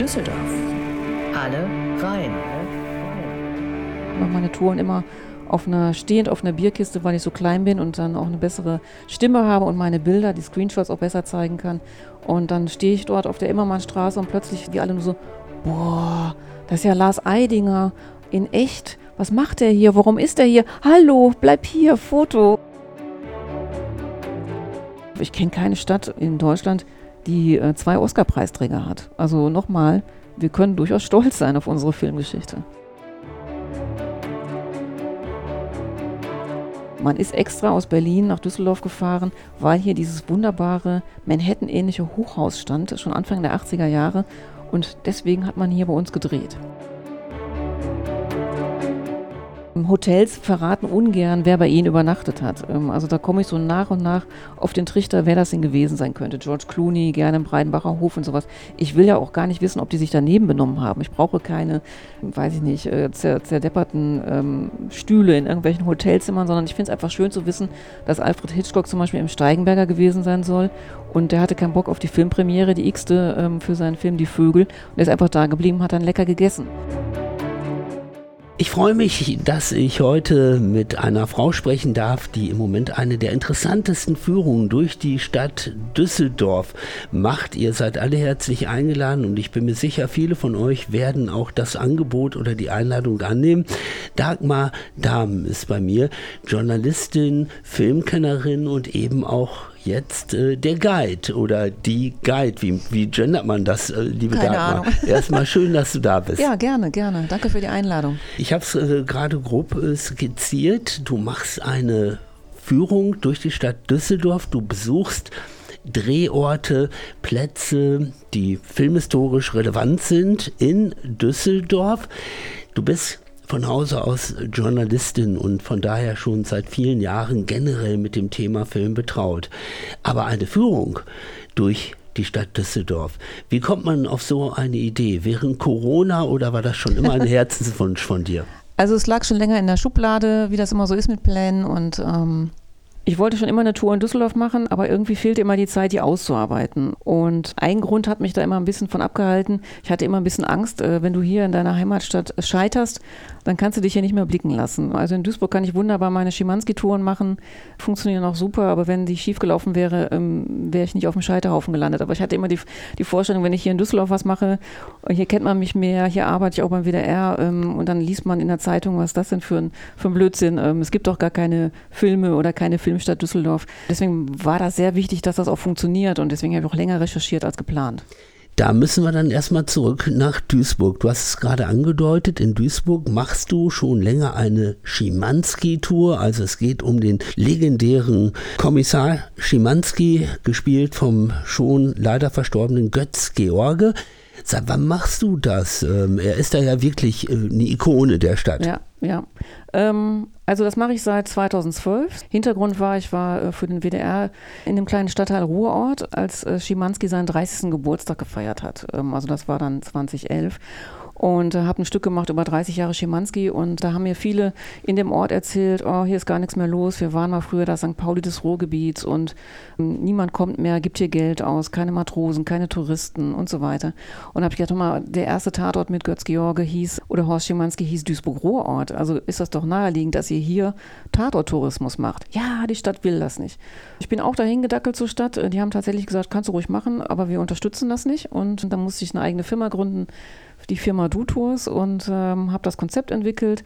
Düsseldorf. Alle rein. Ich mache meine Touren immer auf einer, stehend auf einer Bierkiste, weil ich so klein bin und dann auch eine bessere Stimme habe und meine Bilder, die Screenshots auch besser zeigen kann. Und dann stehe ich dort auf der Immermannstraße und plötzlich die alle nur so, boah, das ist ja Lars Eidinger in echt. Was macht er hier? Warum ist er hier? Hallo, bleib hier, Foto. Ich kenne keine Stadt in Deutschland, die äh, zwei Oscar-Preisträger hat. Also nochmal, wir können durchaus stolz sein auf unsere Filmgeschichte. Man ist extra aus Berlin nach Düsseldorf gefahren, weil hier dieses wunderbare Manhattan-ähnliche Hochhaus stand, schon Anfang der 80er Jahre. Und deswegen hat man hier bei uns gedreht. Hotels verraten ungern, wer bei ihnen übernachtet hat. Ähm, also da komme ich so nach und nach auf den Trichter, wer das denn gewesen sein könnte. George Clooney, gerne im Breidenbacher Hof und sowas. Ich will ja auch gar nicht wissen, ob die sich daneben benommen haben. Ich brauche keine, weiß ich nicht, äh, zer zerdepperten ähm, Stühle in irgendwelchen Hotelzimmern, sondern ich finde es einfach schön zu wissen, dass Alfred Hitchcock zum Beispiel im Steigenberger gewesen sein soll und der hatte keinen Bock auf die Filmpremiere, die x-te ähm, für seinen Film Die Vögel und er ist einfach da geblieben, hat dann lecker gegessen. Ich freue mich, dass ich heute mit einer Frau sprechen darf, die im Moment eine der interessantesten Führungen durch die Stadt Düsseldorf macht. Ihr seid alle herzlich eingeladen und ich bin mir sicher, viele von euch werden auch das Angebot oder die Einladung annehmen. Dagmar Dahm ist bei mir, Journalistin, Filmkennerin und eben auch jetzt äh, der Guide oder die Guide. Wie, wie gendert man das, äh, liebe Keine Dagmar? Ahnung. Erstmal schön, dass du da bist. Ja, gerne, gerne. Danke für die Einladung. Ich habe es äh, gerade grob äh, skizziert. Du machst eine Führung durch die Stadt Düsseldorf. Du besuchst Drehorte, Plätze, die filmhistorisch relevant sind in Düsseldorf. Du bist von Hause aus Journalistin und von daher schon seit vielen Jahren generell mit dem Thema Film betraut. Aber eine Führung durch die Stadt Düsseldorf. Wie kommt man auf so eine Idee? Während Corona oder war das schon immer ein Herzenswunsch von dir? Also es lag schon länger in der Schublade, wie das immer so ist mit Plänen und ähm, ich wollte schon immer eine Tour in Düsseldorf machen, aber irgendwie fehlte immer die Zeit, die auszuarbeiten. Und ein Grund hat mich da immer ein bisschen von abgehalten. Ich hatte immer ein bisschen Angst, äh, wenn du hier in deiner Heimatstadt scheiterst, dann kannst du dich hier nicht mehr blicken lassen. Also in Duisburg kann ich wunderbar meine Schimanski-Touren machen, funktionieren auch super, aber wenn die schiefgelaufen wäre, ähm, wäre ich nicht auf dem Scheiterhaufen gelandet. Aber ich hatte immer die, die Vorstellung, wenn ich hier in Düsseldorf was mache, hier kennt man mich mehr, hier arbeite ich auch beim WDR ähm, und dann liest man in der Zeitung, was das denn für ein, für ein Blödsinn. Ähm, es gibt doch gar keine Filme oder keine Filmstadt Düsseldorf. Deswegen war das sehr wichtig, dass das auch funktioniert und deswegen habe ich auch länger recherchiert als geplant. Da müssen wir dann erstmal zurück nach Duisburg. Du hast es gerade angedeutet, in Duisburg machst du schon länger eine Schimanski-Tour. Also es geht um den legendären Kommissar Schimanski, gespielt vom schon leider verstorbenen Götz George. Sag, wann machst du das? Ähm, er ist da ja wirklich äh, eine Ikone der Stadt. Ja, ja. Ähm, also das mache ich seit 2012. Hintergrund war, ich war äh, für den WDR in dem kleinen Stadtteil Ruhrort, als äh, Schimanski seinen 30. Geburtstag gefeiert hat. Ähm, also das war dann 2011 und äh, habe ein Stück gemacht über 30 Jahre Schimanski und da haben mir viele in dem Ort erzählt, oh, hier ist gar nichts mehr los, wir waren mal früher das St. Pauli des Ruhrgebiets und ähm, niemand kommt mehr, gibt hier Geld aus, keine Matrosen, keine Touristen und so weiter. Und habe ich gedacht, mal, der erste Tatort mit Götz George hieß, oder Horst Schimanski hieß Duisburg-Ruhrort, also ist das doch naheliegend, dass ihr hier Tatorttourismus macht. Ja, die Stadt will das nicht. Ich bin auch dahin gedackelt zur Stadt, die haben tatsächlich gesagt, kannst du ruhig machen, aber wir unterstützen das nicht und dann musste ich eine eigene Firma gründen, die Firma Du-Tours und ähm, habe das Konzept entwickelt.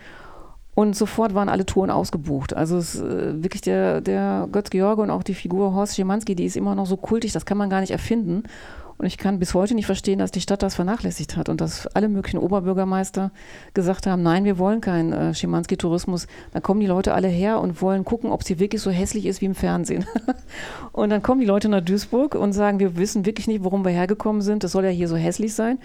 Und sofort waren alle Touren ausgebucht. Also es, äh, wirklich der, der Götz George und auch die Figur Horst Schimanski, die ist immer noch so kultig, das kann man gar nicht erfinden. Und ich kann bis heute nicht verstehen, dass die Stadt das vernachlässigt hat und dass alle möglichen Oberbürgermeister gesagt haben, nein, wir wollen keinen äh, Schimanski-Tourismus. Dann kommen die Leute alle her und wollen gucken, ob sie wirklich so hässlich ist wie im Fernsehen. und dann kommen die Leute nach Duisburg und sagen, wir wissen wirklich nicht, warum wir hergekommen sind. Das soll ja hier so hässlich sein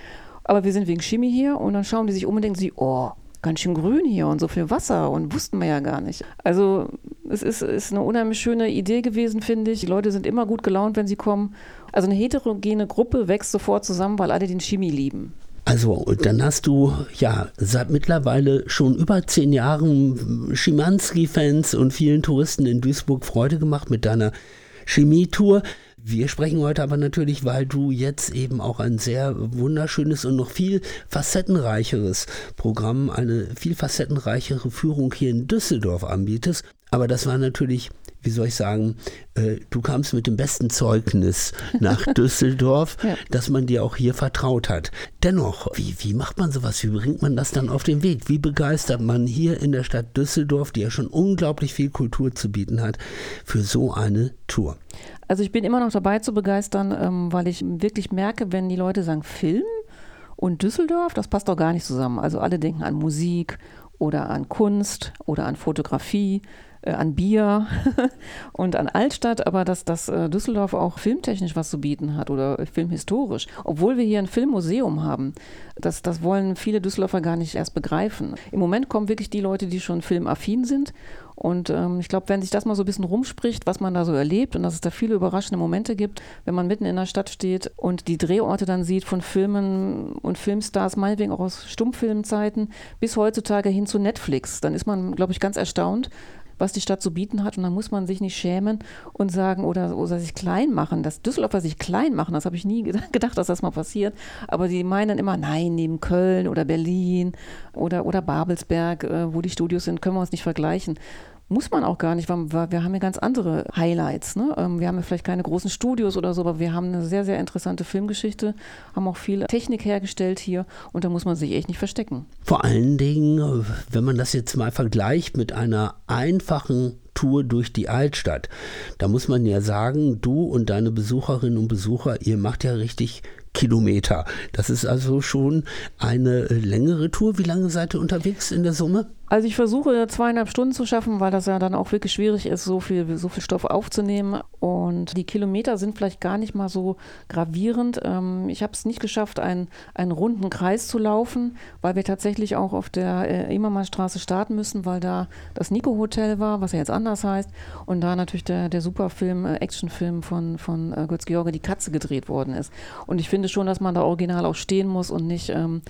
aber wir sind wegen Chemie hier und dann schauen die sich um und denken sie, oh, ganz schön grün hier und so viel Wasser und wussten wir ja gar nicht. Also es ist, ist eine unheimlich schöne Idee gewesen, finde ich. Die Leute sind immer gut gelaunt, wenn sie kommen. Also eine heterogene Gruppe wächst sofort zusammen, weil alle den Chemie lieben. Also, und dann hast du ja seit mittlerweile schon über zehn Jahren Schimanski-Fans und vielen Touristen in Duisburg Freude gemacht mit deiner Chemietour. Wir sprechen heute aber natürlich, weil du jetzt eben auch ein sehr wunderschönes und noch viel facettenreicheres Programm, eine viel facettenreichere Führung hier in Düsseldorf anbietest. Aber das war natürlich wie soll ich sagen, äh, du kamst mit dem besten Zeugnis nach Düsseldorf, ja. dass man dir auch hier vertraut hat. Dennoch, wie, wie macht man sowas? Wie bringt man das dann auf den Weg? Wie begeistert man hier in der Stadt Düsseldorf, die ja schon unglaublich viel Kultur zu bieten hat, für so eine Tour? Also ich bin immer noch dabei zu begeistern, ähm, weil ich wirklich merke, wenn die Leute sagen Film und Düsseldorf, das passt doch gar nicht zusammen. Also alle denken an Musik oder an Kunst oder an Fotografie äh, an Bier und an Altstadt, aber dass, dass äh, Düsseldorf auch filmtechnisch was zu bieten hat oder filmhistorisch. Obwohl wir hier ein Filmmuseum haben, das, das wollen viele Düsseldorfer gar nicht erst begreifen. Im Moment kommen wirklich die Leute, die schon filmaffin sind. Und ähm, ich glaube, wenn sich das mal so ein bisschen rumspricht, was man da so erlebt und dass es da viele überraschende Momente gibt, wenn man mitten in der Stadt steht und die Drehorte dann sieht von Filmen und Filmstars, meinetwegen auch aus Stummfilmzeiten, bis heutzutage hin zu Netflix, dann ist man, glaube ich, ganz erstaunt, was die Stadt zu bieten hat. Und dann muss man sich nicht schämen und sagen oder, oder sich klein machen. Das Düsseldorfer sich klein machen, das habe ich nie gedacht, dass das mal passiert. Aber die meinen immer, nein, neben Köln oder Berlin oder, oder Babelsberg, äh, wo die Studios sind, können wir uns nicht vergleichen. Muss man auch gar nicht, weil wir haben ja ganz andere Highlights. Ne? Ähm, wir haben ja vielleicht keine großen Studios oder so, aber wir haben eine sehr, sehr interessante Filmgeschichte, haben auch viel Technik hergestellt hier und da muss man sich echt nicht verstecken. Vor allen Dingen, wenn man das jetzt mal vergleicht mit einer einfachen Tour durch die Altstadt. Da muss man ja sagen, du und deine Besucherinnen und Besucher, ihr macht ja richtig Kilometer. Das ist also schon eine längere Tour. Wie lange seid ihr unterwegs in der Summe? Also ich versuche zweieinhalb Stunden zu schaffen, weil das ja dann auch wirklich schwierig ist, so viel, so viel Stoff aufzunehmen. Und die Kilometer sind vielleicht gar nicht mal so gravierend. Ähm, ich habe es nicht geschafft, einen, einen runden Kreis zu laufen, weil wir tatsächlich auch auf der äh, Immermannstraße starten müssen, weil da das Nico Hotel war, was ja jetzt anders heißt. Und da natürlich der, der Superfilm, äh, Actionfilm von, von äh, Götz-George, die Katze gedreht worden ist. Und ich finde schon, dass man da original auch stehen muss und nicht ähm,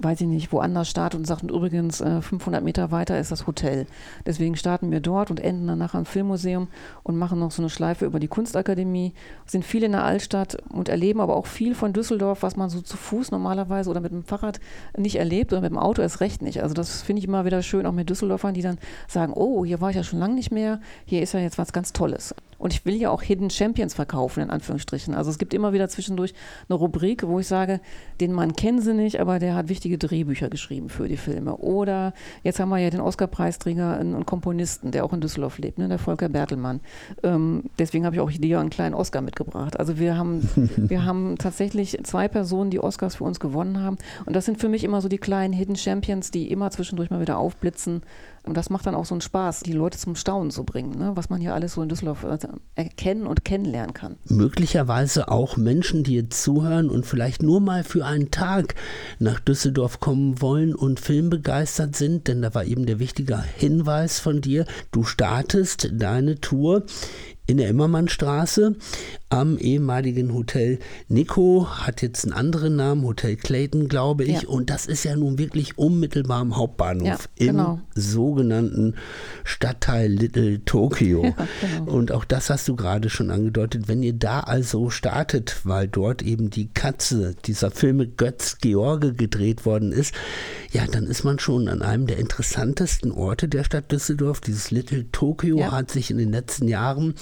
weiß ich nicht, woanders startet und sagt, und übrigens 500 äh, Meter weiter ist das Hotel. Deswegen starten wir dort und enden dann nachher im Filmmuseum und machen noch so eine Schleife über die Kunstakademie, sind viel in der Altstadt und erleben aber auch viel von Düsseldorf, was man so zu Fuß normalerweise oder mit dem Fahrrad nicht erlebt oder mit dem Auto erst recht nicht. Also das finde ich immer wieder schön, auch mit Düsseldorfern, die dann sagen, oh, hier war ich ja schon lange nicht mehr, hier ist ja jetzt was ganz Tolles. Und ich will ja auch Hidden Champions verkaufen, in Anführungsstrichen. Also es gibt immer wieder zwischendurch eine Rubrik, wo ich sage, den Mann kennen Sie nicht, aber der hat wichtige Drehbücher geschrieben für die Filme. Oder jetzt haben wir ja den Oscar-Preisträger, einen, Komponisten, der auch in Düsseldorf lebt, ne, der Volker Bertelmann. Ähm, deswegen habe ich auch dir einen kleinen Oscar mitgebracht. Also wir haben, wir haben tatsächlich zwei Personen, die Oscars für uns gewonnen haben. Und das sind für mich immer so die kleinen Hidden Champions, die immer zwischendurch mal wieder aufblitzen und das macht dann auch so einen Spaß, die Leute zum Staunen zu bringen, ne? was man hier alles so in Düsseldorf äh, erkennen und kennenlernen kann. Möglicherweise auch Menschen, die jetzt zuhören und vielleicht nur mal für einen Tag nach Düsseldorf kommen wollen und filmbegeistert sind, denn da war eben der wichtige Hinweis von dir, du startest deine Tour in der Immermannstraße am ehemaligen Hotel Nico, hat jetzt einen anderen Namen, Hotel Clayton, glaube ich. Ja. Und das ist ja nun wirklich unmittelbar am Hauptbahnhof ja, genau. im sogenannten Stadtteil Little Tokyo. Ja, genau. Und auch das hast du gerade schon angedeutet. Wenn ihr da also startet, weil dort eben die Katze dieser Filme Götz George gedreht worden ist, ja, dann ist man schon an einem der interessantesten Orte der Stadt Düsseldorf. Dieses Little Tokyo hat sich in den letzten Jahren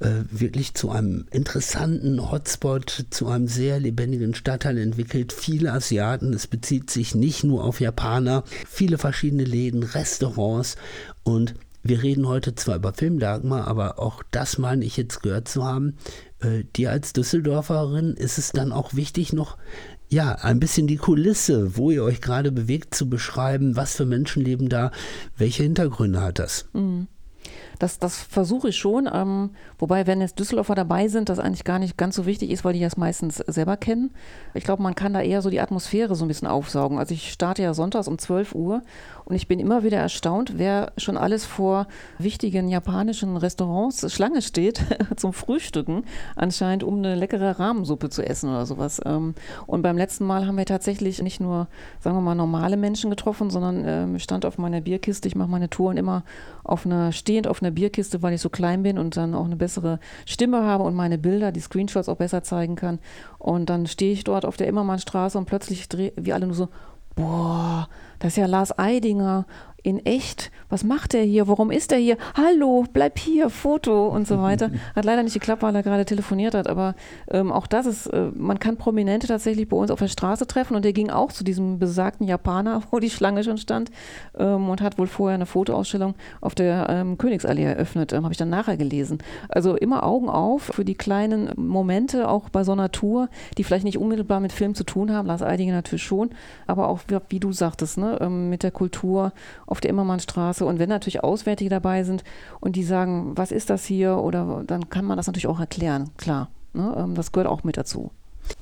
äh, wirklich zu einem interessanten Hotspot, zu einem sehr lebendigen Stadtteil entwickelt. Viele Asiaten, es bezieht sich nicht nur auf Japaner, viele verschiedene Läden, Restaurants und wir reden heute zwar über Filmdagmar, aber auch das meine ich jetzt gehört zu haben. Äh, dir als Düsseldorferin ist es dann auch wichtig, noch ja, ein bisschen die Kulisse, wo ihr euch gerade bewegt, zu beschreiben. Was für Menschen leben da? Welche Hintergründe hat das? Mhm. Das, das versuche ich schon. Ähm, wobei, wenn jetzt Düsseldorfer dabei sind, das eigentlich gar nicht ganz so wichtig ist, weil die das meistens selber kennen. Ich glaube, man kann da eher so die Atmosphäre so ein bisschen aufsaugen. Also ich starte ja sonntags um 12 Uhr und ich bin immer wieder erstaunt, wer schon alles vor wichtigen japanischen Restaurants Schlange steht zum Frühstücken, anscheinend um eine leckere Rahmensuppe zu essen oder sowas. Ähm, und beim letzten Mal haben wir tatsächlich nicht nur, sagen wir mal, normale Menschen getroffen, sondern ähm, stand auf meiner Bierkiste, ich mache meine Touren immer auf einer, stehend auf einer eine Bierkiste, weil ich so klein bin und dann auch eine bessere Stimme habe und meine Bilder, die Screenshots auch besser zeigen kann. Und dann stehe ich dort auf der Immermannstraße und plötzlich dreh, wie alle nur so, boah, das ist ja Lars Eidinger in echt, was macht er hier, warum ist er hier, hallo, bleib hier, Foto und so weiter. Hat leider nicht geklappt, weil er gerade telefoniert hat, aber ähm, auch das ist, äh, man kann Prominente tatsächlich bei uns auf der Straße treffen. Und der ging auch zu diesem besagten Japaner, wo die Schlange schon stand ähm, und hat wohl vorher eine Fotoausstellung auf der ähm, Königsallee eröffnet, ähm, habe ich dann nachher gelesen. Also immer Augen auf für die kleinen Momente, auch bei so einer Tour, die vielleicht nicht unmittelbar mit Film zu tun haben, Lars Eidinger natürlich schon, aber auch, wie, wie du sagtest, ne, ähm, mit der Kultur auf der Immermannstraße. Und wenn natürlich Auswärtige dabei sind und die sagen, was ist das hier? Oder dann kann man das natürlich auch erklären, klar. Ne? Ähm, das gehört auch mit dazu.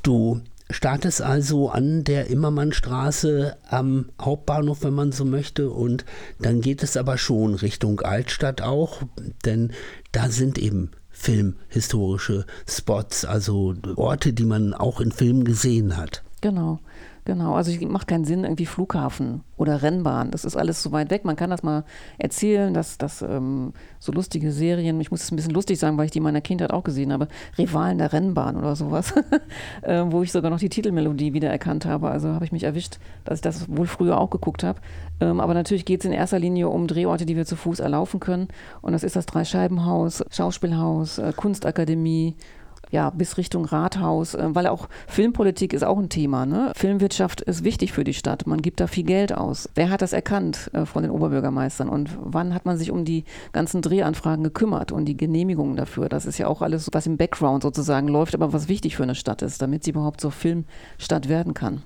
Du startest also an der Immermannstraße am Hauptbahnhof, wenn man so möchte, und dann geht es aber schon Richtung Altstadt auch, denn da sind eben filmhistorische Spots, also Orte, die man auch in Filmen gesehen hat. Genau. Genau, also es macht keinen Sinn, irgendwie Flughafen oder Rennbahn. Das ist alles so weit weg. Man kann das mal erzählen, dass, dass ähm, so lustige Serien, ich muss es ein bisschen lustig sagen, weil ich die in meiner Kindheit auch gesehen habe, Rivalen der Rennbahn oder sowas, äh, wo ich sogar noch die Titelmelodie wieder erkannt habe. Also habe ich mich erwischt, dass ich das wohl früher auch geguckt habe. Ähm, aber natürlich geht es in erster Linie um Drehorte, die wir zu Fuß erlaufen können. Und das ist das Dreischeibenhaus, Schauspielhaus, äh, Kunstakademie, ja, bis Richtung Rathaus, äh, weil auch Filmpolitik ist auch ein Thema. Ne? Filmwirtschaft ist wichtig für die Stadt. Man gibt da viel Geld aus. Wer hat das erkannt äh, von den Oberbürgermeistern? Und wann hat man sich um die ganzen Drehanfragen gekümmert und die Genehmigungen dafür? Das ist ja auch alles, was im Background sozusagen läuft, aber was wichtig für eine Stadt ist, damit sie überhaupt zur Filmstadt werden kann.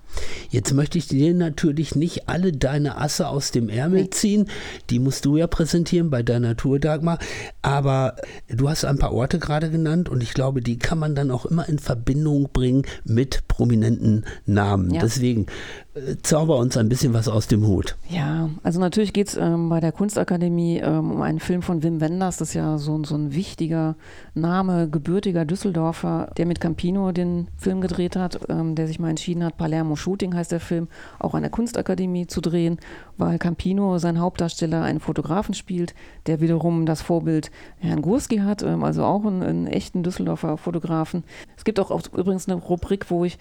Jetzt möchte ich dir natürlich nicht alle deine Asse aus dem Ärmel nee. ziehen. Die musst du ja präsentieren bei deiner Tour, Dagmar. Aber du hast ein paar Orte gerade genannt und ich glaube, die kann kann man dann auch immer in Verbindung bringen mit prominenten Namen. Ja. Deswegen äh, zauber uns ein bisschen was aus dem Hut. Ja, also natürlich geht es ähm, bei der Kunstakademie ähm, um einen Film von Wim Wenders, das ist ja so, so ein wichtiger Name, gebürtiger Düsseldorfer, der mit Campino den Film gedreht hat, ähm, der sich mal entschieden hat, Palermo Shooting heißt der Film, auch an der Kunstakademie zu drehen, weil Campino sein Hauptdarsteller einen Fotografen spielt, der wiederum das Vorbild Herrn Gurski hat, ähm, also auch einen, einen echten Düsseldorfer Fotografen. Es gibt auch, auch übrigens eine Rubrik, wo ich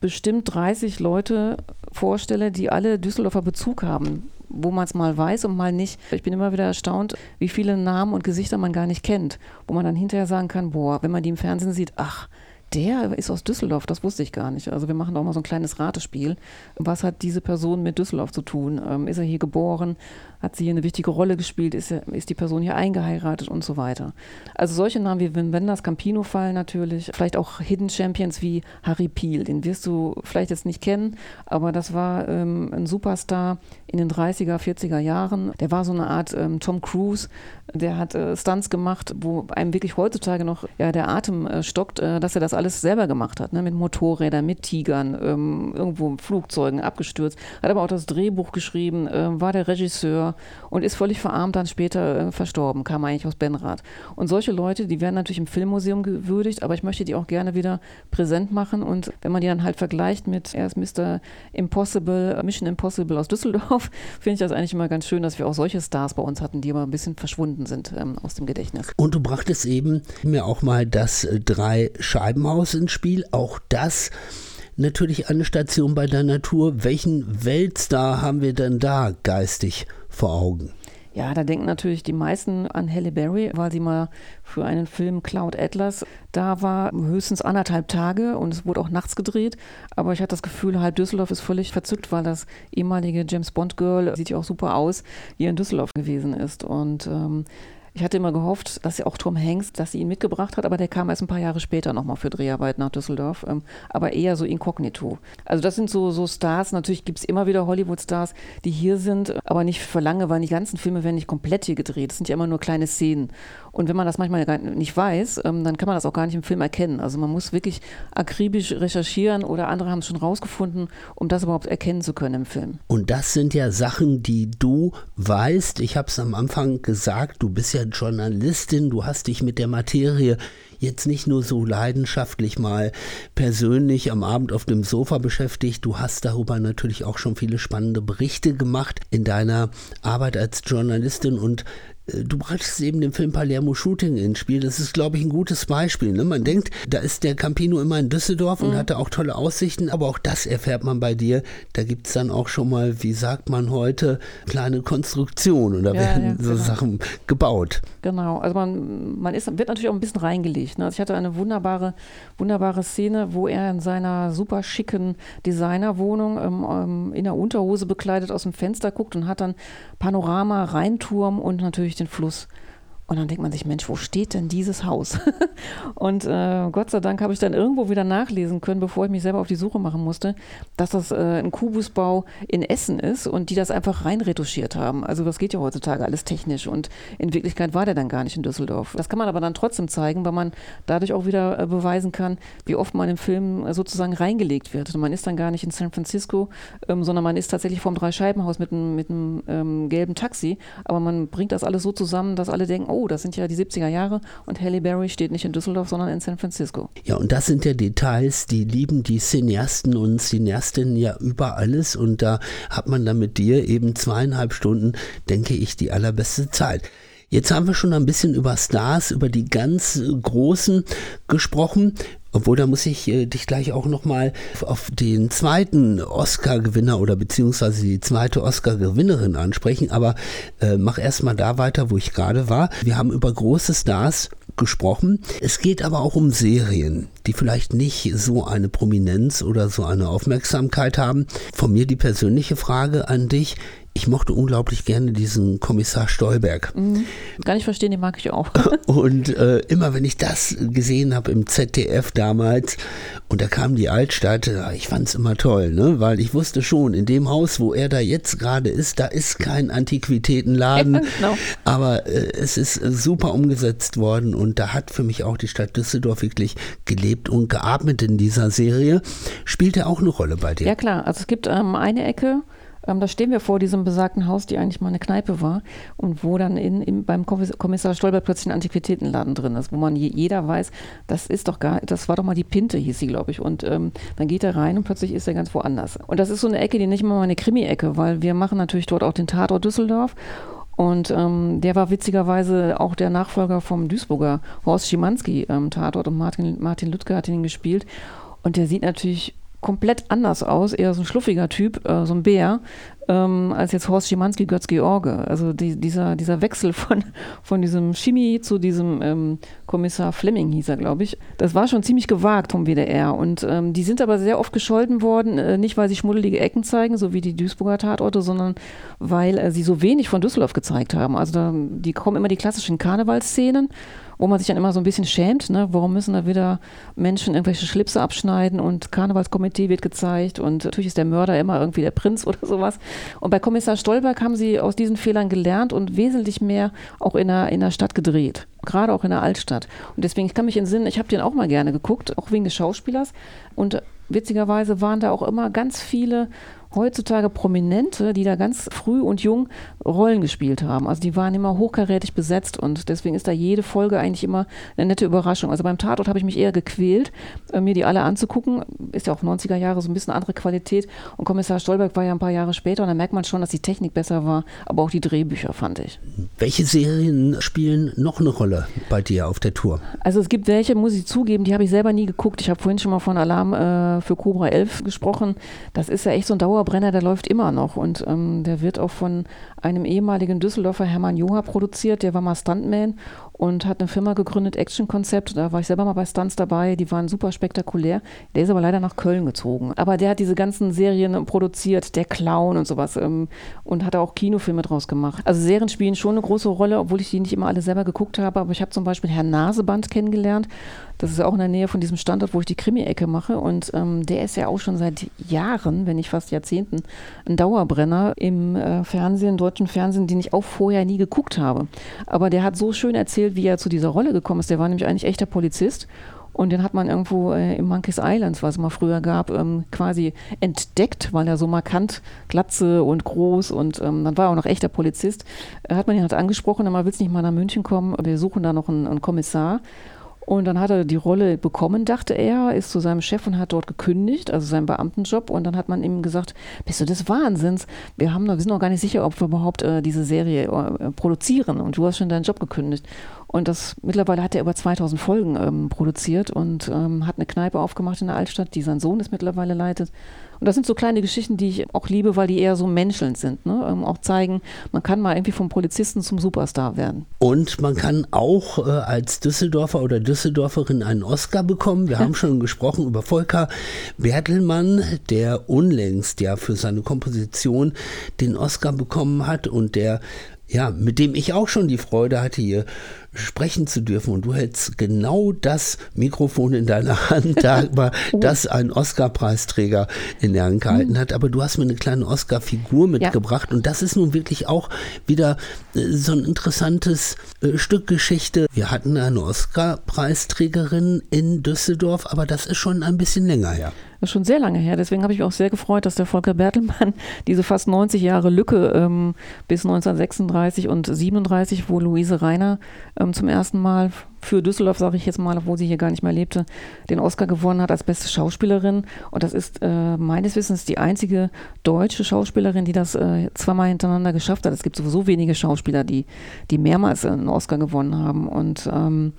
bestimmt 30 Leute vorstelle, die alle Düsseldorfer Bezug haben, wo man es mal weiß und mal nicht. Ich bin immer wieder erstaunt, wie viele Namen und Gesichter man gar nicht kennt, wo man dann hinterher sagen kann, boah, wenn man die im Fernsehen sieht, ach, der ist aus Düsseldorf, das wusste ich gar nicht. Also wir machen auch mal so ein kleines Ratespiel. Was hat diese Person mit Düsseldorf zu tun? Ähm, ist er hier geboren? Hat sie hier eine wichtige Rolle gespielt? Ist, er, ist die Person hier eingeheiratet und so weiter? Also solche Namen wie Wim Wenders, Campino fallen natürlich. Vielleicht auch Hidden Champions wie Harry Peel. Den wirst du vielleicht jetzt nicht kennen, aber das war ähm, ein Superstar in den 30er, 40er Jahren. Der war so eine Art ähm, Tom Cruise. Der hat äh, Stunts gemacht, wo einem wirklich heutzutage noch ja, der Atem äh, stockt, äh, dass er das alles selber gemacht hat. Ne? Mit Motorrädern, mit Tigern, ähm, irgendwo Flugzeugen abgestürzt. Hat aber auch das Drehbuch geschrieben, äh, war der Regisseur und ist völlig verarmt dann später äh, verstorben, kam eigentlich aus Benrath. Und solche Leute, die werden natürlich im Filmmuseum gewürdigt, aber ich möchte die auch gerne wieder präsent machen. Und wenn man die dann halt vergleicht mit, er ist Mr. Impossible, Mission Impossible aus Düsseldorf, finde ich das eigentlich immer ganz schön, dass wir auch solche Stars bei uns hatten, die immer ein bisschen verschwunden sind ähm, aus dem Gedächtnis. Und du brachtest eben mir auch mal das äh, Drei-Scheibenhaus ins Spiel. Auch das natürlich eine Station bei der Natur. Welchen Weltstar haben wir denn da geistig vor Augen? Ja, da denken natürlich die meisten an Halle Berry, weil sie mal für einen Film Cloud Atlas da war, höchstens anderthalb Tage und es wurde auch nachts gedreht. Aber ich hatte das Gefühl, halb Düsseldorf ist völlig verzückt, weil das ehemalige James Bond Girl, sieht ja auch super aus, hier in Düsseldorf gewesen ist. Und ähm, ich hatte immer gehofft, dass sie auch Tom Hanks, dass sie ihn mitgebracht hat, aber der kam erst ein paar Jahre später nochmal für Dreharbeit nach Düsseldorf, ähm, aber eher so inkognito. Also das sind so, so Stars, natürlich gibt es immer wieder Hollywood-Stars, die hier sind, aber nicht für lange, weil die ganzen Filme werden nicht komplett hier gedreht. Es sind ja immer nur kleine Szenen. Und wenn man das manchmal nicht weiß, ähm, dann kann man das auch gar nicht im Film erkennen. Also man muss wirklich akribisch recherchieren oder andere haben es schon rausgefunden, um das überhaupt erkennen zu können im Film. Und das sind ja Sachen, die du weißt. Ich habe es am Anfang gesagt, du bist ja Journalistin, du hast dich mit der Materie jetzt nicht nur so leidenschaftlich mal persönlich am Abend auf dem Sofa beschäftigt, du hast darüber natürlich auch schon viele spannende Berichte gemacht in deiner Arbeit als Journalistin und du brachtest eben den Film Palermo Shooting ins Spiel. Das ist, glaube ich, ein gutes Beispiel. Ne? Man denkt, da ist der Campino immer in Düsseldorf und mhm. hatte auch tolle Aussichten, aber auch das erfährt man bei dir. Da gibt es dann auch schon mal, wie sagt man heute, kleine Konstruktionen oder ja, werden ja, so genau. Sachen gebaut. Genau, also man, man ist, wird natürlich auch ein bisschen reingelegt. Ne? Also ich hatte eine wunderbare, wunderbare Szene, wo er in seiner super schicken Designerwohnung ähm, ähm, in der Unterhose bekleidet aus dem Fenster guckt und hat dann Panorama, Rheinturm und natürlich durch den Fluss. Und dann denkt man sich, Mensch, wo steht denn dieses Haus? und äh, Gott sei Dank habe ich dann irgendwo wieder nachlesen können, bevor ich mich selber auf die Suche machen musste, dass das äh, ein Kubusbau in Essen ist und die das einfach reinretuschiert haben. Also das geht ja heutzutage alles technisch und in Wirklichkeit war der dann gar nicht in Düsseldorf. Das kann man aber dann trotzdem zeigen, weil man dadurch auch wieder äh, beweisen kann, wie oft man im Film sozusagen reingelegt wird. Und man ist dann gar nicht in San Francisco, ähm, sondern man ist tatsächlich vorm Dreischeibenhaus mit einem mit einem ähm, gelben Taxi, aber man bringt das alles so zusammen, dass alle denken, oh, das sind ja die 70er Jahre und Halle Berry steht nicht in Düsseldorf, sondern in San Francisco. Ja, und das sind ja Details, die lieben die Cineasten und Cineastinnen ja über alles und da hat man dann mit dir eben zweieinhalb Stunden, denke ich, die allerbeste Zeit. Jetzt haben wir schon ein bisschen über Stars, über die ganz Großen gesprochen. Obwohl, da muss ich äh, dich gleich auch nochmal auf den zweiten Oscar-Gewinner oder beziehungsweise die zweite Oscar-Gewinnerin ansprechen. Aber äh, mach erstmal da weiter, wo ich gerade war. Wir haben über große Stars gesprochen. Es geht aber auch um Serien, die vielleicht nicht so eine Prominenz oder so eine Aufmerksamkeit haben. Von mir die persönliche Frage an dich ich mochte unglaublich gerne diesen Kommissar Stolberg. Mhm. Gar nicht verstehen, den mag ich auch. Und äh, immer wenn ich das gesehen habe im ZDF damals und da kam die Altstadt, ich fand es immer toll, ne? weil ich wusste schon, in dem Haus, wo er da jetzt gerade ist, da ist kein Antiquitätenladen, no. aber äh, es ist super umgesetzt worden und da hat für mich auch die Stadt Düsseldorf wirklich gelebt und geatmet in dieser Serie. Spielt er auch eine Rolle bei dir? Ja klar, also es gibt ähm, eine Ecke, ähm, da stehen wir vor diesem besagten Haus, die eigentlich mal eine Kneipe war und wo dann in, in, beim Kommissar Stolberg plötzlich ein Antiquitätenladen drin ist, wo man je, jeder weiß, das ist doch gar, das war doch mal die Pinte, hieß sie, glaube ich. Und ähm, dann geht er rein und plötzlich ist er ganz woanders. Und das ist so eine Ecke, die nicht immer meine Krimi-Ecke, weil wir machen natürlich dort auch den Tatort Düsseldorf. Und ähm, der war witzigerweise auch der Nachfolger vom Duisburger Horst Schimanski ähm, Tatort und Martin, Martin Lüttke hat ihn gespielt. Und der sieht natürlich komplett anders aus, eher so ein schluffiger Typ, äh, so ein Bär, ähm, als jetzt Horst Schimanski, Götz George. Also die, dieser, dieser Wechsel von, von diesem Chemie zu diesem ähm, Kommissar Fleming hieß er, glaube ich. Das war schon ziemlich gewagt vom WDR. Und ähm, die sind aber sehr oft gescholten worden, äh, nicht weil sie schmuddelige Ecken zeigen, so wie die Duisburger Tatorte, sondern weil äh, sie so wenig von Düsseldorf gezeigt haben. Also da, die kommen immer die klassischen Karnevalsszenen wo man sich dann immer so ein bisschen schämt, ne? warum müssen da wieder Menschen irgendwelche Schlipse abschneiden und Karnevalskomitee wird gezeigt und natürlich ist der Mörder immer irgendwie der Prinz oder sowas. Und bei Kommissar Stolberg haben sie aus diesen Fehlern gelernt und wesentlich mehr auch in der, in der Stadt gedreht, gerade auch in der Altstadt. Und deswegen, ich kann mich entsinnen, ich habe den auch mal gerne geguckt, auch wegen des Schauspielers und witzigerweise waren da auch immer ganz viele heutzutage Prominente, die da ganz früh und jung Rollen gespielt haben. Also die waren immer hochkarätig besetzt und deswegen ist da jede Folge eigentlich immer eine nette Überraschung. Also beim Tatort habe ich mich eher gequält, äh, mir die alle anzugucken. Ist ja auch 90er Jahre so ein bisschen andere Qualität. Und Kommissar Stolberg war ja ein paar Jahre später und da merkt man schon, dass die Technik besser war, aber auch die Drehbücher fand ich. Welche Serien spielen noch eine Rolle bei dir auf der Tour? Also es gibt welche, muss ich zugeben, die habe ich selber nie geguckt. Ich habe vorhin schon mal von Alarm äh, für Cobra 11 gesprochen. Das ist ja echt so ein Dauer Dauerbrenner, der läuft immer noch. Und ähm, der wird auch von einem ehemaligen Düsseldorfer Hermann Joha produziert, der war mal Stuntman und hat eine Firma gegründet, Action Concept. Da war ich selber mal bei Stunts dabei, die waren super spektakulär. Der ist aber leider nach Köln gezogen. Aber der hat diese ganzen Serien produziert, der Clown und sowas ähm, und hat auch Kinofilme draus gemacht. Also Serien spielen schon eine große Rolle, obwohl ich die nicht immer alle selber geguckt habe. Aber ich habe zum Beispiel Herrn Naseband kennengelernt. Das ist auch in der Nähe von diesem Standort, wo ich die Krimi-Ecke mache. Und ähm, der ist ja auch schon seit Jahren, wenn nicht fast Jahrzehnten, ein Dauerbrenner im äh, Fernsehen, deutschen Fernsehen, den ich auch vorher nie geguckt habe. Aber der hat so schön erzählt, wie er zu dieser Rolle gekommen ist. Der war nämlich eigentlich echter Polizist. Und den hat man irgendwo äh, im Monkeys Islands, was es mal früher gab, ähm, quasi entdeckt, weil er so markant glatze und groß und ähm, dann war er auch noch echter Polizist. Äh, hat man ihn halt angesprochen, mal willst nicht mal nach München kommen, wir suchen da noch einen, einen Kommissar. Und dann hat er die Rolle bekommen, dachte er, ist zu seinem Chef und hat dort gekündigt, also seinen Beamtenjob. Und dann hat man ihm gesagt, bist du des Wahnsinns? Wir, haben wir sind noch gar nicht sicher, ob wir überhaupt äh, diese Serie äh, produzieren. Und du hast schon deinen Job gekündigt. Und das mittlerweile hat er über 2000 Folgen ähm, produziert und ähm, hat eine Kneipe aufgemacht in der Altstadt, die sein Sohn ist mittlerweile leitet. Und das sind so kleine Geschichten, die ich auch liebe, weil die eher so menschelnd sind. Ne? Ähm, auch zeigen, man kann mal irgendwie vom Polizisten zum Superstar werden. Und man kann auch äh, als Düsseldorfer oder Düsseldorferin einen Oscar bekommen. Wir haben schon gesprochen über Volker Bertelmann, der unlängst ja für seine Komposition den Oscar bekommen hat und der ja, mit dem ich auch schon die Freude hatte, hier sprechen zu dürfen. Und du hältst genau das Mikrofon in deiner Hand, da war, oh. das ein Oscar-Preisträger in der Hand gehalten mhm. hat. Aber du hast mir eine kleine Oscar-Figur mitgebracht. Ja. Und das ist nun wirklich auch wieder äh, so ein interessantes äh, Stück Geschichte. Wir hatten eine Oscar-Preisträgerin in Düsseldorf, aber das ist schon ein bisschen länger her. Ist schon sehr lange her. Deswegen habe ich mich auch sehr gefreut, dass der Volker Bertelmann diese fast 90 Jahre Lücke ähm, bis 1936 und 37, wo Luise Reiner ähm, zum ersten Mal für Düsseldorf, sage ich jetzt mal, obwohl sie hier gar nicht mehr lebte, den Oscar gewonnen hat als beste Schauspielerin. Und das ist äh, meines Wissens die einzige deutsche Schauspielerin, die das äh, zweimal hintereinander geschafft hat. Es gibt sowieso wenige Schauspieler, die, die mehrmals einen Oscar gewonnen haben. Und ähm,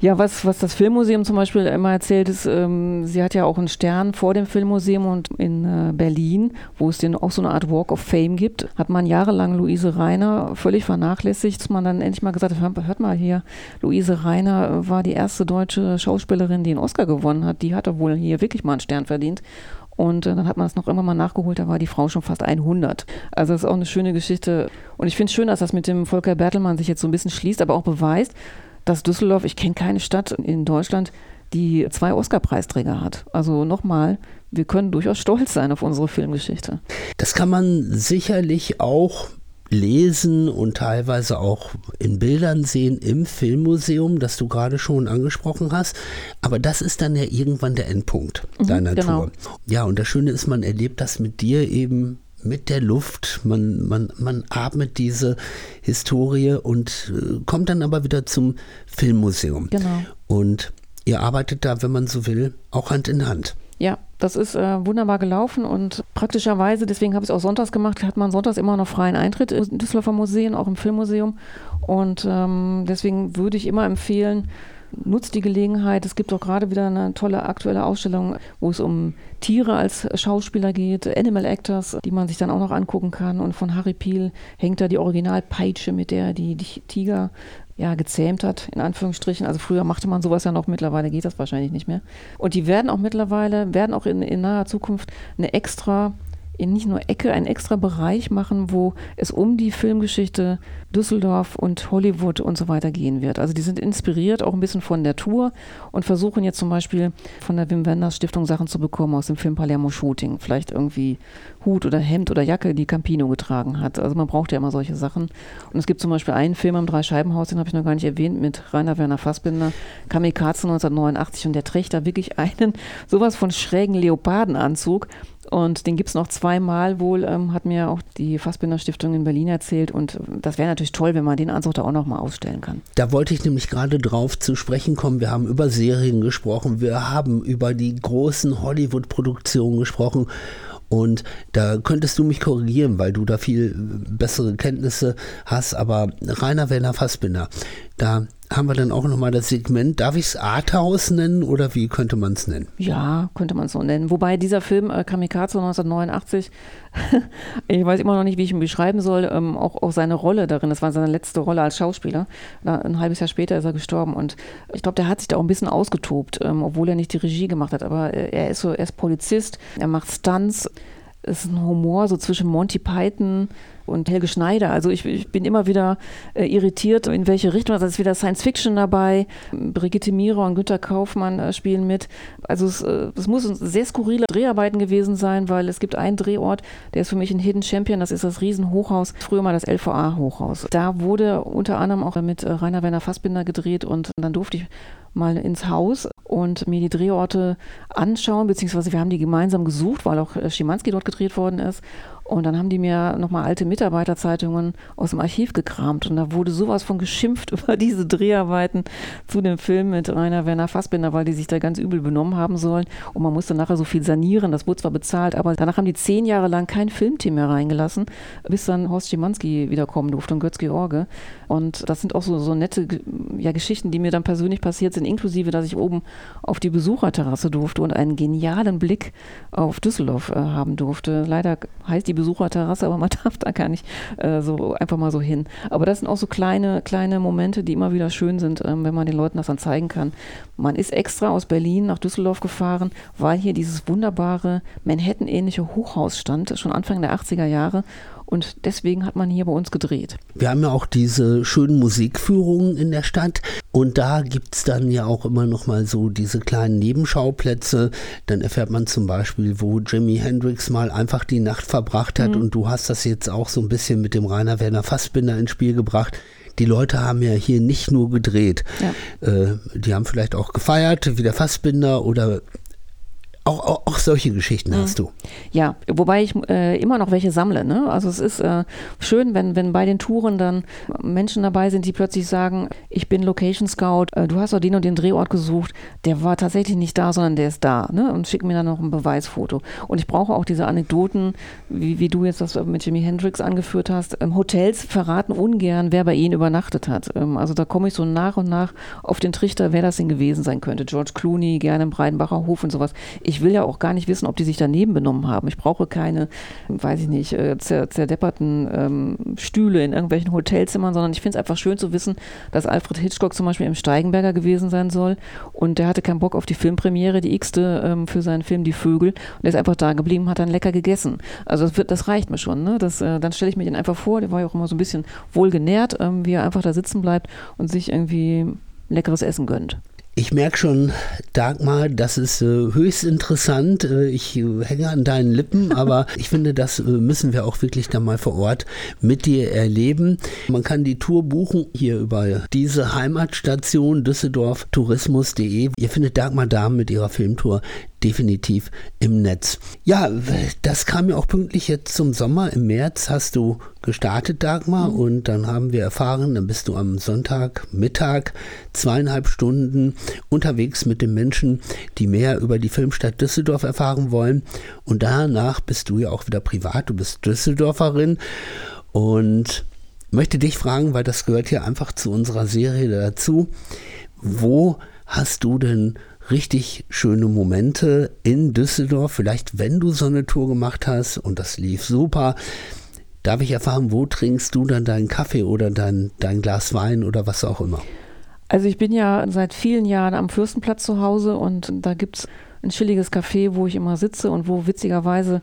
ja, was, was das Filmmuseum zum Beispiel immer erzählt, ist, ähm, sie hat ja auch einen Stern vor dem Filmmuseum und in äh, Berlin, wo es den auch so eine Art Walk of Fame gibt, hat man jahrelang Luise Reiner völlig vernachlässigt, dass man dann endlich mal gesagt hat, hört, mal hier, Luise Reiner war die erste deutsche Schauspielerin, die einen Oscar gewonnen hat, die hat doch wohl hier wirklich mal einen Stern verdient. Und äh, dann hat man es noch immer mal nachgeholt, da war die Frau schon fast 100. Also das ist auch eine schöne Geschichte. Und ich finde es schön, dass das mit dem Volker Bertelmann sich jetzt so ein bisschen schließt, aber auch beweist, dass Düsseldorf, ich kenne keine Stadt in Deutschland, die zwei Oscar-Preisträger hat. Also nochmal, wir können durchaus stolz sein auf unsere Filmgeschichte. Das kann man sicherlich auch lesen und teilweise auch in Bildern sehen im Filmmuseum, das du gerade schon angesprochen hast. Aber das ist dann ja irgendwann der Endpunkt mhm, deiner genau. Tour. Ja, und das Schöne ist, man erlebt das mit dir eben mit der Luft. Man, man, man atmet diese Historie und äh, kommt dann aber wieder zum Filmmuseum. Genau. Und ihr arbeitet da, wenn man so will, auch Hand in Hand. Ja, das ist äh, wunderbar gelaufen und praktischerweise, deswegen habe ich es auch sonntags gemacht, hat man sonntags immer noch freien Eintritt im Düsseldorfer Museum, auch im Filmmuseum. Und ähm, deswegen würde ich immer empfehlen, nutzt die Gelegenheit. Es gibt auch gerade wieder eine tolle aktuelle Ausstellung, wo es um Tiere als Schauspieler geht, Animal Actors, die man sich dann auch noch angucken kann. Und von Harry Peel hängt da die Originalpeitsche, mit der die, die Tiger ja, gezähmt hat, in Anführungsstrichen. Also früher machte man sowas ja noch, mittlerweile geht das wahrscheinlich nicht mehr. Und die werden auch mittlerweile, werden auch in, in naher Zukunft eine extra in nicht nur Ecke, einen extra Bereich machen, wo es um die Filmgeschichte Düsseldorf und Hollywood und so weiter gehen wird. Also die sind inspiriert auch ein bisschen von der Tour und versuchen jetzt zum Beispiel von der Wim Wenders Stiftung Sachen zu bekommen aus dem Film Palermo Shooting. Vielleicht irgendwie Hut oder Hemd oder Jacke, die Campino getragen hat. Also man braucht ja immer solche Sachen. Und es gibt zum Beispiel einen Film am Dreischeibenhaus, den habe ich noch gar nicht erwähnt, mit Rainer Werner Fassbinder, Kamikaze 1989 und der trägt da wirklich einen sowas von schrägen Leopardenanzug und den gibt es noch zweimal wohl, ähm, hat mir auch die Fassbinder Stiftung in Berlin erzählt. Und das wäre natürlich toll, wenn man den Anzug da auch nochmal ausstellen kann. Da wollte ich nämlich gerade drauf zu sprechen kommen. Wir haben über Serien gesprochen, wir haben über die großen Hollywood-Produktionen gesprochen. Und da könntest du mich korrigieren, weil du da viel bessere Kenntnisse hast. Aber Rainer Werner Fassbinder, da haben wir dann auch nochmal das Segment, darf ich es Arthouse nennen oder wie könnte man es nennen? Ja, könnte man es so nennen. Wobei dieser Film äh, Kamikaze 1989, ich weiß immer noch nicht, wie ich ihn beschreiben soll, ähm, auch, auch seine Rolle darin, das war seine letzte Rolle als Schauspieler. Da, ein halbes Jahr später ist er gestorben und ich glaube, der hat sich da auch ein bisschen ausgetobt, ähm, obwohl er nicht die Regie gemacht hat. Aber äh, er ist so, er ist Polizist, er macht Stunts, ist ein Humor so zwischen Monty Python und Helge Schneider. Also ich, ich bin immer wieder äh, irritiert, in welche Richtung. Also es ist wieder Science Fiction dabei. Brigitte Mira und Günter Kaufmann äh, spielen mit. Also es, äh, es muss sehr skurrile Dreharbeiten gewesen sein, weil es gibt einen Drehort, der ist für mich ein Hidden Champion. Das ist das Riesenhochhaus, früher mal das LVA-Hochhaus. Da wurde unter anderem auch mit äh, Rainer Werner Fassbinder gedreht und dann durfte ich mal ins Haus und mir die Drehorte anschauen, beziehungsweise wir haben die gemeinsam gesucht, weil auch äh, Schimanski dort gedreht worden ist. Und dann haben die mir nochmal alte Mitarbeiterzeitungen aus dem Archiv gekramt. Und da wurde sowas von geschimpft über diese Dreharbeiten zu dem Film mit Rainer Werner Fassbinder, weil die sich da ganz übel benommen haben sollen. Und man musste nachher so viel sanieren, das wurde zwar bezahlt, aber danach haben die zehn Jahre lang kein Filmteam mehr reingelassen, bis dann Horst Schimanski wiederkommen durfte und Götz George. Und das sind auch so, so nette ja, Geschichten, die mir dann persönlich passiert sind, inklusive, dass ich oben auf die Besucherterrasse durfte und einen genialen Blick auf Düsseldorf äh, haben durfte. Leider heißt die Besucherterrasse, aber man darf da gar nicht äh, so einfach mal so hin. Aber das sind auch so kleine, kleine Momente, die immer wieder schön sind, ähm, wenn man den Leuten das dann zeigen kann. Man ist extra aus Berlin nach Düsseldorf gefahren, weil hier dieses wunderbare Manhattan-ähnliche Hochhaus stand, schon Anfang der 80er Jahre. Und deswegen hat man hier bei uns gedreht. Wir haben ja auch diese schönen Musikführungen in der Stadt. Und da gibt es dann ja auch immer noch mal so diese kleinen Nebenschauplätze. Dann erfährt man zum Beispiel, wo Jimi Hendrix mal einfach die Nacht verbracht hat. Mhm. Und du hast das jetzt auch so ein bisschen mit dem Rainer Werner Fassbinder ins Spiel gebracht die Leute haben ja hier nicht nur gedreht. Ja. Äh, die haben vielleicht auch gefeiert, wie der Fassbinder oder auch, auch, auch, solche Geschichten mhm. hast du. Ja, wobei ich äh, immer noch welche sammle. Ne? Also es ist äh, schön, wenn, wenn bei den Touren dann Menschen dabei sind, die plötzlich sagen, ich bin Location Scout, äh, du hast doch den und den Drehort gesucht, der war tatsächlich nicht da, sondern der ist da. Ne? Und schicken mir dann noch ein Beweisfoto. Und ich brauche auch diese Anekdoten, wie, wie du jetzt das mit Jimi Hendrix angeführt hast. Ähm, Hotels verraten ungern, wer bei ihnen übernachtet hat. Ähm, also da komme ich so nach und nach auf den Trichter, wer das denn gewesen sein könnte. George Clooney, gerne im Breidenbacher Hof und sowas. Ich ich will ja auch gar nicht wissen, ob die sich daneben benommen haben. Ich brauche keine, weiß ich nicht, äh, zer zerdepperten ähm, Stühle in irgendwelchen Hotelzimmern, sondern ich finde es einfach schön zu wissen, dass Alfred Hitchcock zum Beispiel im Steigenberger gewesen sein soll und der hatte keinen Bock auf die Filmpremiere, die x-te ähm, für seinen Film Die Vögel und er ist einfach da geblieben, hat dann lecker gegessen. Also das, wird, das reicht mir schon. Ne? Das, äh, dann stelle ich mir den einfach vor, der war ja auch immer so ein bisschen wohlgenährt, ähm, wie er einfach da sitzen bleibt und sich irgendwie leckeres Essen gönnt. Ich merke schon, Dagmar, das ist äh, höchst interessant. Äh, ich äh, hänge an deinen Lippen, aber ich finde, das äh, müssen wir auch wirklich dann mal vor Ort mit dir erleben. Man kann die Tour buchen hier über diese Heimatstation Düsseldorf Tourismus.de. Ihr findet Dagmar Dahm mit ihrer Filmtour definitiv im Netz. Ja, das kam ja auch pünktlich jetzt zum Sommer. Im März hast du gestartet, Dagmar, mhm. und dann haben wir erfahren, dann bist du am Sonntag Mittag zweieinhalb Stunden unterwegs mit den Menschen, die mehr über die Filmstadt Düsseldorf erfahren wollen. Und danach bist du ja auch wieder privat. Du bist Düsseldorferin und möchte dich fragen, weil das gehört hier einfach zu unserer Serie dazu. Wo hast du denn richtig schöne Momente in Düsseldorf. Vielleicht, wenn du so eine Tour gemacht hast und das lief super. Darf ich erfahren, wo trinkst du dann deinen Kaffee oder dein, dein Glas Wein oder was auch immer? Also ich bin ja seit vielen Jahren am Fürstenplatz zu Hause und da gibt es ein chilliges Café, wo ich immer sitze und wo witzigerweise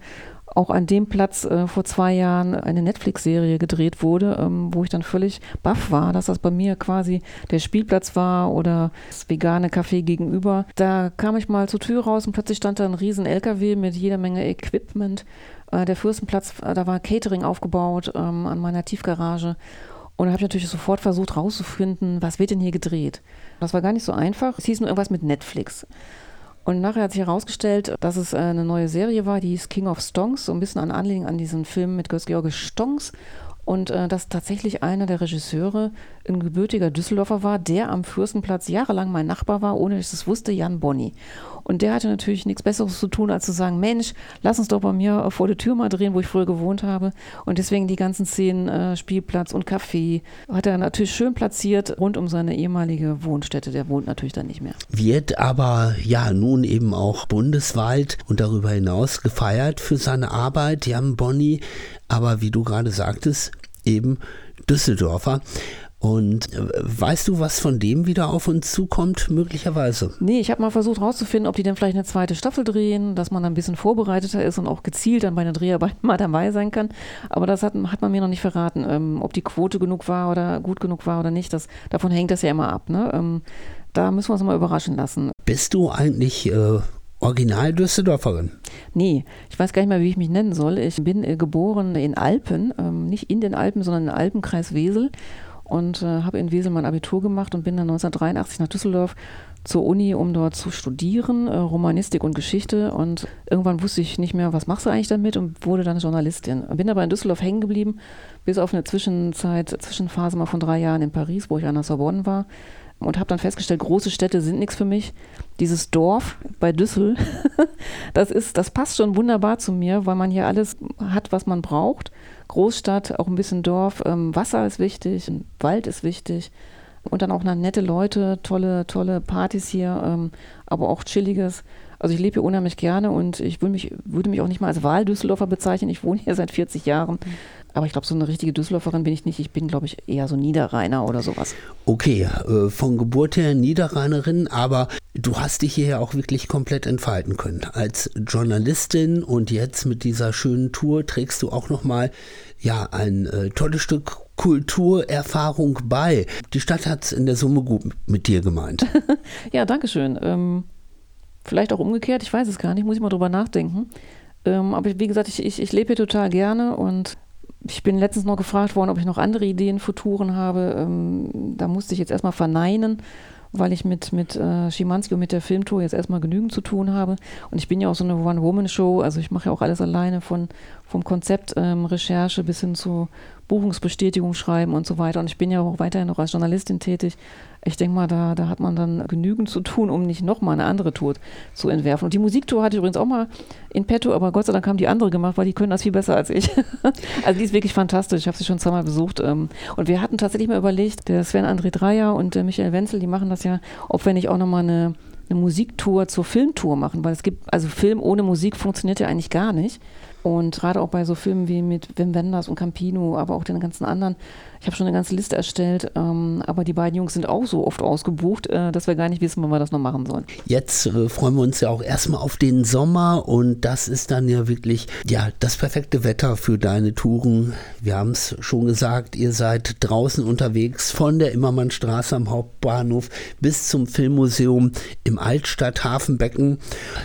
auch an dem Platz äh, vor zwei Jahren eine Netflix-Serie gedreht wurde, ähm, wo ich dann völlig baff war, dass das bei mir quasi der Spielplatz war oder das vegane Café gegenüber. Da kam ich mal zur Tür raus und plötzlich stand da ein riesen LKW mit jeder Menge Equipment. Äh, der Fürstenplatz, äh, da war Catering aufgebaut ähm, an meiner Tiefgarage. Und da habe ich natürlich sofort versucht rauszufinden, was wird denn hier gedreht. Das war gar nicht so einfach. Es hieß nur irgendwas mit Netflix. Und nachher hat sich herausgestellt, dass es äh, eine neue Serie war, die hieß King of Stonks, so ein bisschen an Anlehnung an diesen Film mit Götz-George Stonks. Und äh, dass tatsächlich einer der Regisseure ein gebürtiger Düsseldorfer war, der am Fürstenplatz jahrelang mein Nachbar war, ohne dass ich es wusste, Jan Bonny. Und der hatte natürlich nichts Besseres zu tun, als zu sagen, Mensch, lass uns doch bei mir vor der Tür mal drehen, wo ich früher gewohnt habe. Und deswegen die ganzen Szenen, äh, Spielplatz und Café, hat er natürlich schön platziert rund um seine ehemalige Wohnstätte. Der wohnt natürlich dann nicht mehr. Wird aber ja nun eben auch bundesweit und darüber hinaus gefeiert für seine Arbeit, Jan Bonny. Aber wie du gerade sagtest, eben Düsseldorfer. Und äh, weißt du, was von dem wieder auf uns zukommt, möglicherweise? Nee, ich habe mal versucht herauszufinden, ob die denn vielleicht eine zweite Staffel drehen, dass man ein bisschen vorbereiteter ist und auch gezielt dann bei den Dreharbeiten mal dabei sein kann. Aber das hat, hat man mir noch nicht verraten, ähm, ob die Quote genug war oder gut genug war oder nicht. Das, davon hängt das ja immer ab. Ne? Ähm, da müssen wir uns mal überraschen lassen. Bist du eigentlich äh, Original Düsseldorferin? Nee, ich weiß gar nicht mehr, wie ich mich nennen soll. Ich bin äh, geboren in Alpen, ähm, nicht in den Alpen, sondern im Alpenkreis Wesel und äh, habe in Wesel mein Abitur gemacht und bin dann 1983 nach Düsseldorf zur Uni, um dort zu studieren, äh, Romanistik und Geschichte. Und irgendwann wusste ich nicht mehr, was machst du eigentlich damit und wurde dann Journalistin. Bin aber in Düsseldorf hängen geblieben, bis auf eine Zwischenzeit, Zwischenphase mal von drei Jahren in Paris, wo ich an der Sorbonne war. Und habe dann festgestellt, große Städte sind nichts für mich. Dieses Dorf bei Düssel, das ist, das passt schon wunderbar zu mir, weil man hier alles hat, was man braucht. Großstadt, auch ein bisschen Dorf, ähm, Wasser ist wichtig, Wald ist wichtig und dann auch nette Leute, tolle, tolle Partys hier, ähm, aber auch chilliges. Also ich lebe hier unheimlich gerne und ich würde mich, würde mich auch nicht mal als Wahldüsseldorfer bezeichnen. Ich wohne hier seit 40 Jahren. Aber ich glaube, so eine richtige Düsseldorferin bin ich nicht. Ich bin, glaube ich, eher so Niederrheiner oder sowas. Okay, äh, von Geburt her Niederrheinerin, aber du hast dich hier ja auch wirklich komplett entfalten können. Als Journalistin und jetzt mit dieser schönen Tour trägst du auch nochmal ja, ein äh, tolles Stück Kulturerfahrung bei. Die Stadt hat es in der Summe gut mit dir gemeint. ja, danke schön. Ähm, vielleicht auch umgekehrt, ich weiß es gar nicht, muss ich mal drüber nachdenken. Ähm, aber wie gesagt, ich, ich, ich lebe hier total gerne und ich bin letztens noch gefragt worden, ob ich noch andere Ideen für Touren habe. Ähm, da musste ich jetzt erstmal verneinen weil ich mit, mit äh, Schimanski und mit der Filmtour jetzt erstmal genügend zu tun habe. Und ich bin ja auch so eine One-Woman-Show, also ich mache ja auch alles alleine von, vom Konzept ähm, Recherche bis hin zu Buchungsbestätigung schreiben und so weiter. Und ich bin ja auch weiterhin noch als Journalistin tätig. Ich denke mal, da, da hat man dann genügend zu tun, um nicht nochmal eine andere Tour zu entwerfen. Und die Musiktour hatte ich übrigens auch mal in petto, aber Gott sei Dank haben die andere gemacht, weil die können das viel besser als ich. also die ist wirklich fantastisch. Ich habe sie schon zweimal besucht. Ähm, und wir hatten tatsächlich mal überlegt, der Sven André Dreier und der Michael Wenzel, die machen das ja, ob wir nicht auch nochmal eine eine Musiktour zur Filmtour machen, weil es gibt, also Film ohne Musik funktioniert ja eigentlich gar nicht. Und gerade auch bei so Filmen wie mit Wim Wenders und Campino, aber auch den ganzen anderen. Ich habe schon eine ganze Liste erstellt, ähm, aber die beiden Jungs sind auch so oft ausgebucht, äh, dass wir gar nicht wissen, wann wir das noch machen sollen. Jetzt äh, freuen wir uns ja auch erstmal auf den Sommer und das ist dann ja wirklich ja das perfekte Wetter für deine Touren. Wir haben es schon gesagt, ihr seid draußen unterwegs von der Immermannstraße am Hauptbahnhof bis zum Filmmuseum im Altstadthafenbecken.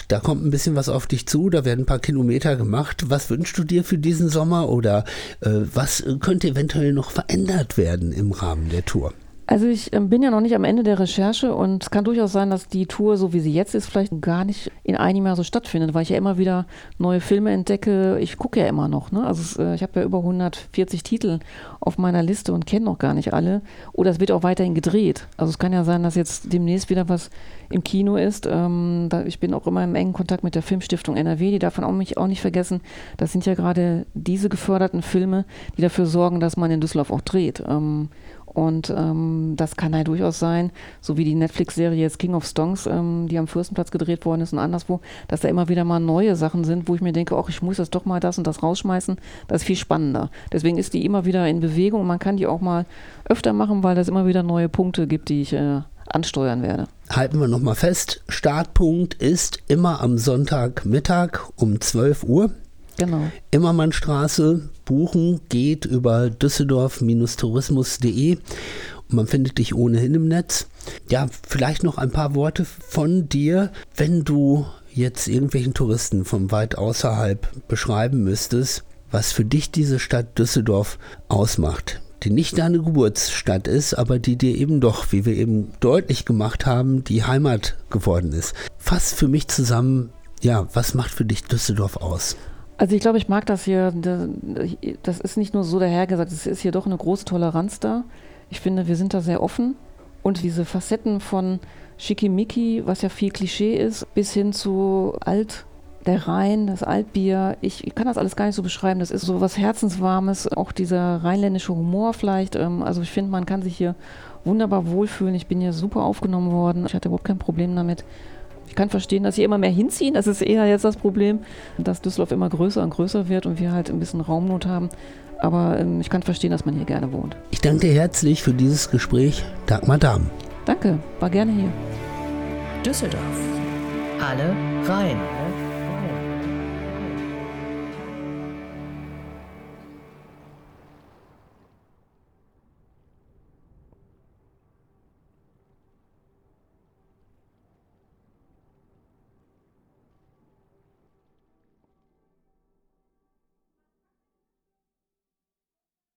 Da kommt ein bisschen was auf dich zu, da werden ein paar Kilometer gemacht was wünschst du dir für diesen Sommer oder äh, was könnte eventuell noch verändert werden im Rahmen der Tour? Also ich ähm, bin ja noch nicht am Ende der Recherche und es kann durchaus sein, dass die Tour, so wie sie jetzt ist, vielleicht gar nicht in einem Jahr so stattfindet, weil ich ja immer wieder neue Filme entdecke. Ich gucke ja immer noch. Ne? Also äh, ich habe ja über 140 Titel auf meiner Liste und kenne noch gar nicht alle. Oder es wird auch weiterhin gedreht. Also es kann ja sein, dass jetzt demnächst wieder was im Kino ist. Ähm, ich bin auch immer im engen Kontakt mit der Filmstiftung NRW, die darf man auch, mich auch nicht vergessen. Das sind ja gerade diese geförderten Filme, die dafür sorgen, dass man in Düsseldorf auch dreht. Und ähm, das kann ja durchaus sein, so wie die Netflix-Serie jetzt King of Stones, ähm, die am Fürstenplatz gedreht worden ist und anderswo, dass da immer wieder mal neue Sachen sind, wo ich mir denke, ach, ich muss jetzt doch mal das und das rausschmeißen. Das ist viel spannender. Deswegen ist die immer wieder in Bewegung und man kann die auch mal öfter machen, weil es immer wieder neue Punkte gibt, die ich äh, ansteuern werde. Halten wir nochmal fest, Startpunkt ist immer am Sonntagmittag um 12 Uhr. Genau. Immermannstraße buchen geht über düsseldorf-tourismus.de man findet dich ohnehin im Netz. Ja, vielleicht noch ein paar Worte von dir, wenn du jetzt irgendwelchen Touristen von weit außerhalb beschreiben müsstest, was für dich diese Stadt Düsseldorf ausmacht die nicht deine Geburtsstadt ist, aber die dir eben doch, wie wir eben deutlich gemacht haben, die Heimat geworden ist. Fass für mich zusammen, ja, was macht für dich Düsseldorf aus? Also ich glaube, ich mag das hier. Das ist nicht nur so dahergesagt, es ist hier doch eine große Toleranz da. Ich finde, wir sind da sehr offen. Und diese Facetten von Schickimicki, was ja viel Klischee ist, bis hin zu alt, der Rhein, das Altbier, ich kann das alles gar nicht so beschreiben. Das ist so was Herzenswarmes, auch dieser rheinländische Humor vielleicht. Ähm, also ich finde, man kann sich hier wunderbar wohlfühlen. Ich bin hier super aufgenommen worden. Ich hatte überhaupt kein Problem damit. Ich kann verstehen, dass sie immer mehr hinziehen. Das ist eher jetzt das Problem, dass Düsseldorf immer größer und größer wird und wir halt ein bisschen Raumnot haben. Aber ähm, ich kann verstehen, dass man hier gerne wohnt. Ich danke dir herzlich für dieses Gespräch. Dagmar Dahm. Danke, war gerne hier. Düsseldorf. Alle rein.